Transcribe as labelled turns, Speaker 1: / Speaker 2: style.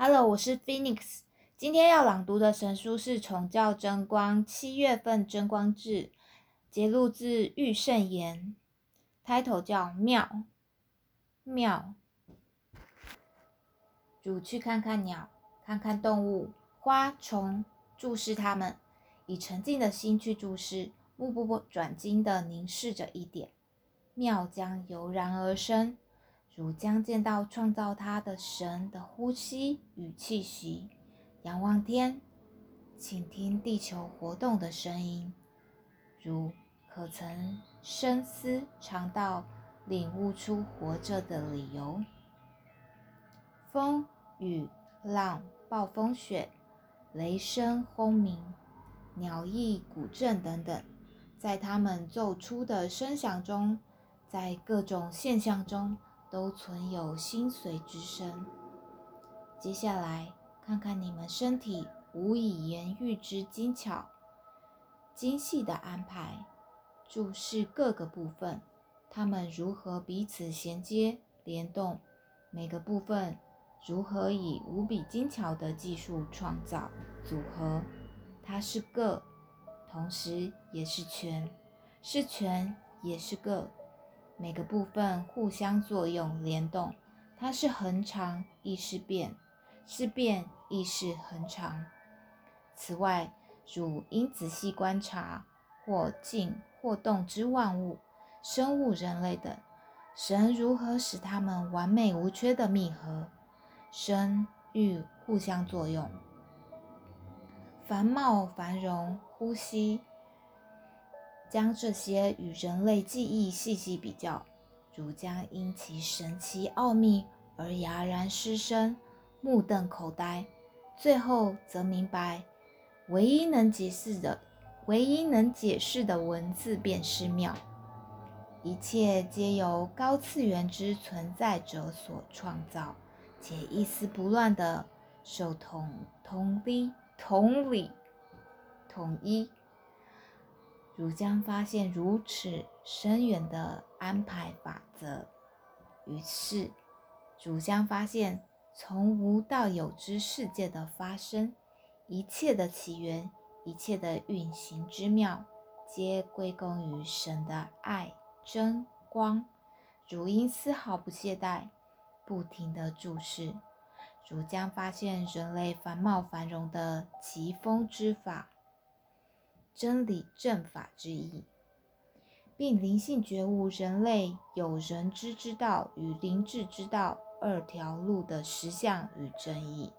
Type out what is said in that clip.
Speaker 1: Hello，我是 Phoenix。今天要朗读的神书是《崇教真光》七月份真光志，节录自玉圣言，title 叫《妙妙》。主去看看鸟，看看动物、花虫，注视它们，以沉静的心去注视，目不转睛地凝视着一点，妙将油然而生。如将见到创造他的神的呼吸与气息，仰望天，倾听地球活动的声音，如可曾深思尝到领悟出活着的理由。风雨浪暴风雪，雷声轰鸣，鸟翼鼓震等等，在他们奏出的声响中，在各种现象中。都存有心随之身。接下来看看你们身体无以言喻之精巧、精细的安排，注视各个部分，它们如何彼此衔接联动，每个部分如何以无比精巧的技术创造组合。它是个，同时也是全，是全也是个。每个部分互相作用联动，它是恒常亦是变，是变亦是恒常。此外，如应仔细观察或静或动之万物、生物、人类等，神如何使它们完美无缺的密合、生育、互相作用、繁茂繁荣、呼吸。将这些与人类记忆细细比较，如将因其神奇奥秘而哑然失声、目瞪口呆，最后则明白，唯一能解释的、唯一能解释的文字便是妙。一切皆由高次元之存在者所创造，且一丝不乱的受同同理、同理、统一。汝将发现如此深远的安排法则，于是，汝将发现从无到有之世界的发生，一切的起源，一切的运行之妙，皆归功于神的爱真光。汝应丝毫不懈怠，不停地注视，汝将发现人类繁茂繁荣的奇峰之法。真理正法之意，并灵性觉悟人类有人知之道与灵智之道二条路的实相与真意。